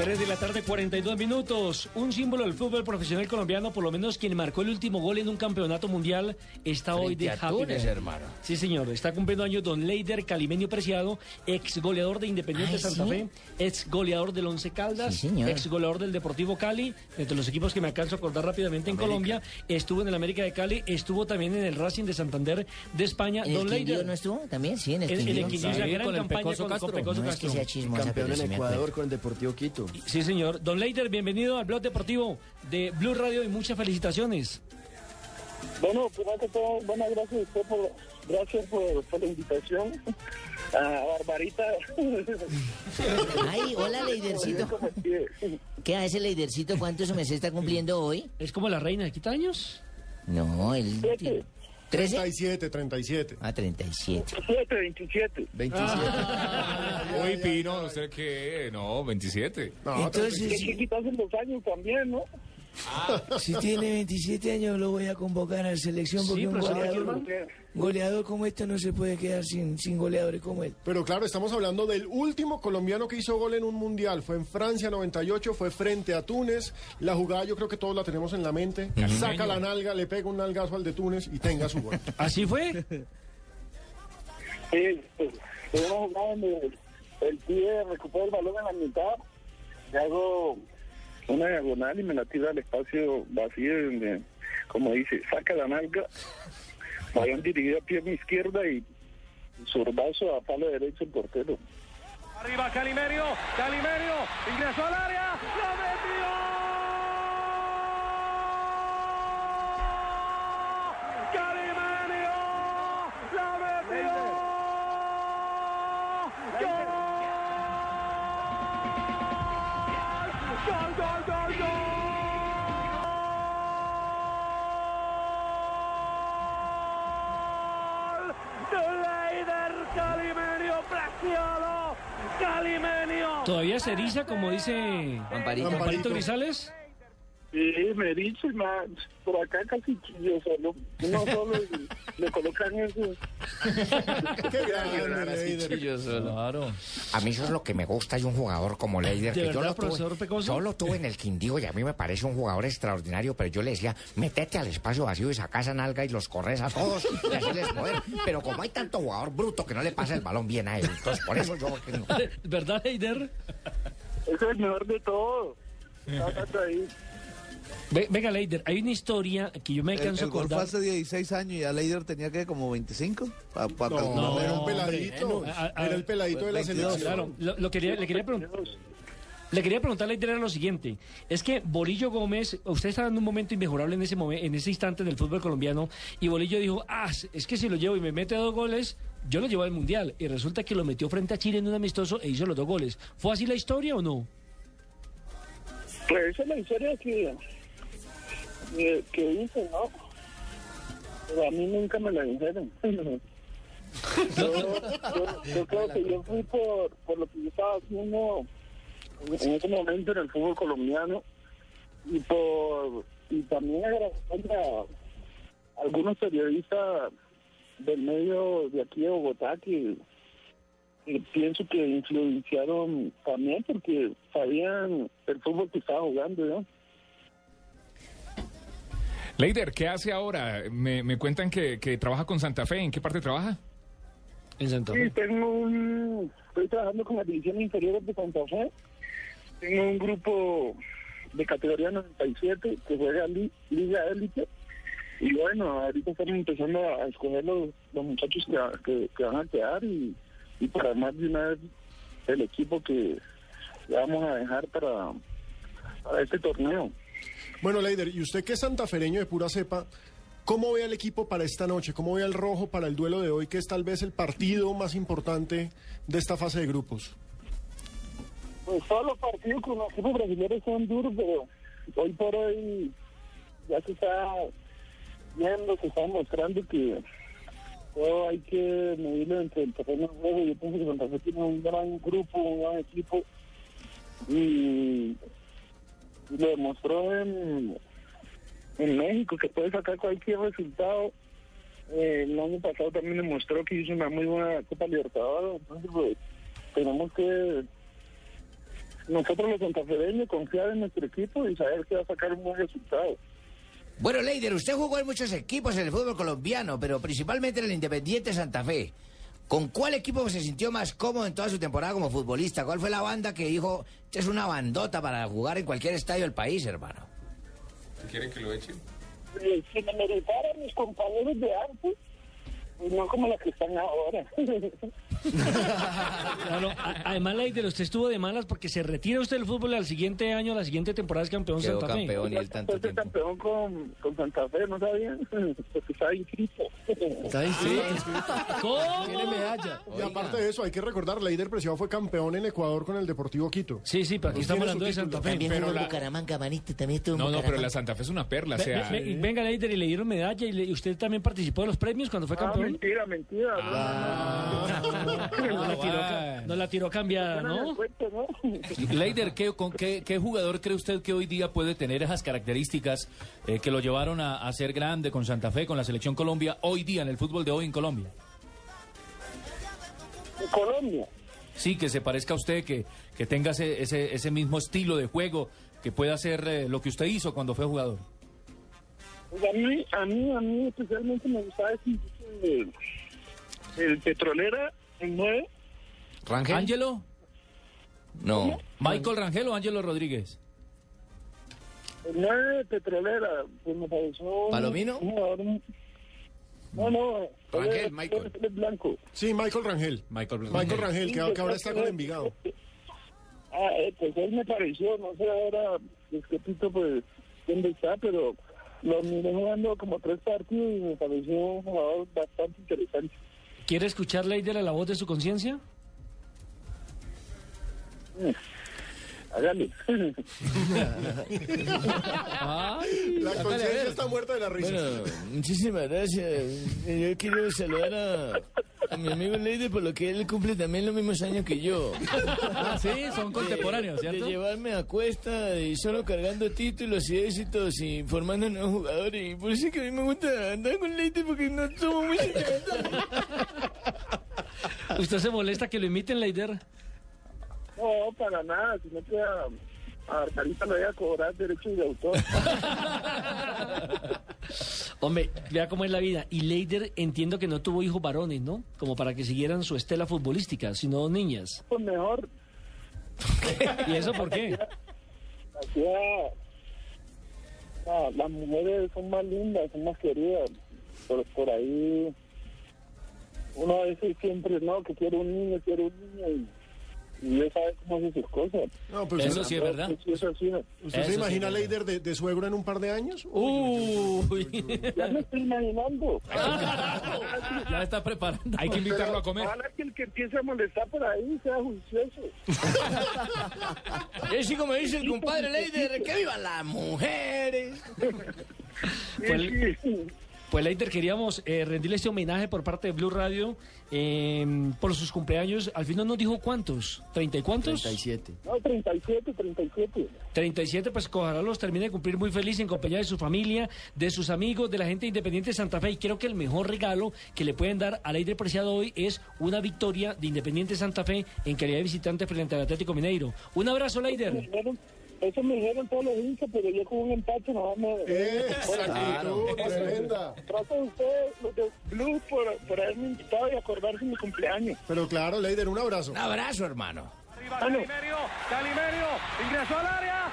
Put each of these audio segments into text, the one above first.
Tres de la tarde, 42 minutos. Un símbolo del fútbol profesional colombiano, por lo menos quien marcó el último gol en un campeonato mundial, está hoy de. Túnez, hermano. Sí, señor. Está cumpliendo años Don Leider Calimenio Preciado, ex goleador de Independiente Ay, Santa ¿sí? Fe, ex goleador del Once Caldas, Sí, señor. ex goleador del Deportivo Cali, entre los equipos que me alcanzo a acordar rápidamente en Colombia. Estuvo en el América de Cali, estuvo también en el Racing de Santander de España. ¿En el Don Quindío Leider. no estuvo? ¿También? Sí, en el El, el Quindío. Quindío, esa Sí, gran con el campaña Pecoso con, con Castro. Pecoso No es que sea chismosa, Campeón en Ecuador con el Deportivo Quito. Sí, señor. Don Leider, bienvenido al blog deportivo de Blue Radio y muchas felicitaciones. Bueno, primero que todo, buenas gracias a usted por, gracias por, por la invitación. A Barbarita. Ay, hola, Leidercito. ¿Qué hace ese Leidercito? ¿Cuántos meses está cumpliendo hoy? ¿Es como la reina de quita años? No, el... Siete. ¿13? 37, 37. Ah, 37. 27, 27. 27. Uy, Pino, ¿usted qué? No, 27. No, Entonces, Es que quitarse los años también, ¿no? Si tiene 27 años lo voy a convocar a la selección porque Sí, un goleador, goleador como este no se puede quedar sin, sin goleadores como él. Pero claro, estamos hablando del último colombiano que hizo gol en un mundial. Fue en Francia 98, fue frente a Túnez. La jugada yo creo que todos la tenemos en la mente. Saca la nalga, le pega un nalgazo al de Túnez y tenga su gol. ¿Así fue? Sí, pues, una jugada el pie recupera el balón en la mitad, le hago una diagonal y me la tira al espacio vacío donde, como dice, saca la nalga, balón dirigido a pierna izquierda y zurdazo a palo derecho el portero. Arriba Calimerio, Calimerio, ingresó al área, lo metió. Calimerio, lo metió. Gol, gol, gol, gol. De Leider Calimerio, Preciado, Calimenio. ¿Todavía se eriza, como dice Amparito. Amparito Grisales? Sí, me dice, más por acá casi chillo solo. Uno solo y le colocan eso. Qué grande, Leider. Claro. A mí eso es lo que me gusta de un jugador como Leider. ¿De que yo lo tuve, yo lo tuve en el Quindío y a mí me parece un jugador extraordinario, pero yo le decía, métete al espacio vacío y sacas a nalga y los corres a todos y así les poder. Pero como hay tanto jugador bruto que no le pasa el balón bien a él, entonces por eso yo... que no. ¿Verdad, Leider? Ese es el mejor de todo. Está ahí. Ve- Venga, Leider, hay una historia que yo me gol fue acordar. hace 16 años y ya Leider tenía que como 25 para No, calcular. era un peladito. no, a- a- Era el peladito de la 22, selección. Claro, lo, lo quería, le quería preguntar. Le quería preguntar a Leider era lo siguiente, es que Bolillo Gómez, usted estaba en un momento inmejorable en ese momento, en ese instante del fútbol colombiano, y Bolillo dijo, ah, es que si lo llevo y me mete dos goles, yo lo llevo al Mundial, y resulta que lo metió frente a Chile en un amistoso e hizo los dos goles. ¿Fue así la historia o no? Pues esa es la historia que, que, que hice, ¿no? Pero a mí nunca me la dijeron. yo, yo- creo que yo fui por, por lo que yo estaba haciendo en, ese momento en el fútbol colombiano y por y también agradecerle a algunos periodistas del medio de aquí de Bogotá que, que pienso que influenciaron también porque sabían el fútbol que estaba jugando yo. Leider, ¿qué hace ahora? Me, me cuentan que, que trabaja con Santa Fe. ¿En qué parte trabaja? En Santa Sí, tengo un... Estoy trabajando con la división inferior de Santa Fe. Tengo un grupo de categoría 97 que juega li- Liga Élite. Y bueno, ahorita estamos empezando a escoger los, los muchachos que, que- que van a quedar y, y para más de una vez el equipo que vamos a dejar para, para este torneo. Bueno, Leider, y usted que es santafereño de pura cepa, ¿cómo ve al equipo para esta noche? ¿Cómo ve al rojo para el duelo de hoy, que es tal vez el partido más importante de esta fase de grupos? Pues todos los partidos con los equipos brasileños son duros, pero hoy por hoy ya se está viendo, se está mostrando que hay que medirlo entre el terreno de juego. Yo pienso que Santa tiene un gran grupo, un gran equipo y, demostró en, en México que puede sacar cualquier resultado. Eh, el año pasado también demostró que hizo una muy buena Copa Libertadores. Entonces, pues, tenemos que nosotros los santafereños confiar en nuestro equipo y saber que va a sacar un buen resultado. Bueno, Leider, usted jugó en muchos equipos en el fútbol colombiano, pero principalmente en el Independiente Santa Fe. ¿Con cuál equipo se sintió más cómodo en toda su temporada como futbolista? ¿Cuál fue la banda que dijo, "Esta es una bandota para jugar en cualquier estadio del país, hermano? ¿Quieren que lo echen? Eh, si me meritaran mis compañeros de antes, no como los que están ahora. Claro, a- además, Leider, usted estuvo de malas porque se retira usted del fútbol al siguiente año, la siguiente temporada es campeón Quedó Santa Fe. campeón y él tanto tiempo. campeón con, con Santa Fe, ¿no sabían? Porque estaba inscrito. Está inscrito. ¿Cómo? Tiene medalla. Y aparte de eso, hay que recordar, Leider Preciado fue campeón en Ecuador con el Deportivo Quito. Sí, sí, pero aquí estamos hablando de Santa. Fe. También pero la- Bucaramanga, manito, también estuvo en No, no, pero la Santa Fe es una perla. O Ve- sea, ve- ve- venga, Leider, y le dieron medalla y, le- y usted también participó de los premios cuando fue Ah, campeón. Mentira, mentira. No, la tiró, no la tiró cambiada, No. Leider, ¿qué, con qué, qué jugador cree usted que hoy día puede tener esas características eh, que lo llevaron a, a ser grande con Santa Fe, con la selección Colombia, hoy día en el fútbol de hoy en Colombia? En Colombia. Sí, que se parezca a usted, que, que tenga ese, ese, ese mismo estilo de juego, que pueda hacer eh, lo que usted hizo cuando fue jugador. Pues a mí, a mí, a mí especialmente me gustaba ese el, el petrolera, el 9. ¿Rangel? ¿Ángelo? No. ¿Michael Rangel o Ángelo Rodríguez? El 9 petrolera, pues me pareció... ¿Palomino? un No, no. Rangel, es- Michael. es blanco. Sí, Michael Rangel. Michael Michael Rangel, que, que ahora está con Envigado. Ah, eh, pues él me pareció, no sé ahora, es que Pito, pues, dónde está, pero lo miré jugando como tres partidos y me pareció un jugador bastante interesante. ¿Quiere escuchar, Leider, a la voz de su conciencia? Hágale. La conciencia está muerta de la risa. Bueno, muchísimas gracias. Yo quiero saludar a, a mi amigo Leider por lo que él cumple también los mismos años que yo. Ah, sí, son contemporáneos, De ¿cierto? llevarme a cuesta y solo cargando títulos y éxitos y formando nuevos jugadores. Y por eso es que a mí me gusta andar con Leider porque no somos muy sentimentales. ¿Usted se molesta que lo imiten, Leider? No, para nada, sino que a, a Arcarita le voy a cobrar derechos de autor. Hombre, vea cómo es la vida. Y Leider entiendo que no tuvo hijos varones, ¿no? Como para que siguieran su estela futbolística, sino dos niñas. Pues mejor, ¿Y eso por qué? hacía... ah, las mujeres son más lindas, son más queridas. Por, por ahí, uno a veces siempre, no, que quiere un niño, quiere un niño. Y, y él sabe cómo hace sus cosas. No, pues Eso sí es verdad. Sí, eso sí. ¿Usted Eso se sí imagina a Leider de, de suegro en un par de años? Uy, Ya me estoy imaginando. ya está preparando. hay que invitarlo a comer. Ojalá que el que empiece a molestar por ahí sea juicioso. Es así como dice el compadre Leider, que vivan las mujeres. Pues, pues Leider, queríamos eh, rendirle este homenaje por parte de Blue Radio eh, por sus cumpleaños. Al fin no nos dijo cuántos. ¿Treinta y cuántos? 37. No, 37, 37. 37, pues ojalá los termine de cumplir muy feliz en compañía de su familia, de sus amigos, de la gente independiente de Santa Fe. Y creo que el mejor regalo que le pueden dar a Leider Preciado hoy es una victoria de Independiente Santa Fe en calidad de visitante frente al Atlético Mineiro. Un abrazo, Leider. Eso me dijeron todos los hinchas, pero yo con un empate no me... Actitud tremenda. Trato de ustedes, los de Blue, por, por haberme invitado y acordarse de mi cumpleaños. Pero claro, Leider, un abrazo. Un abrazo, hermano. Arriba Calimerio, Calimerio, ingresó al área,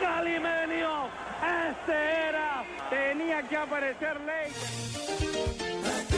Calimenio. Este era. Tenía que aparecer Ley.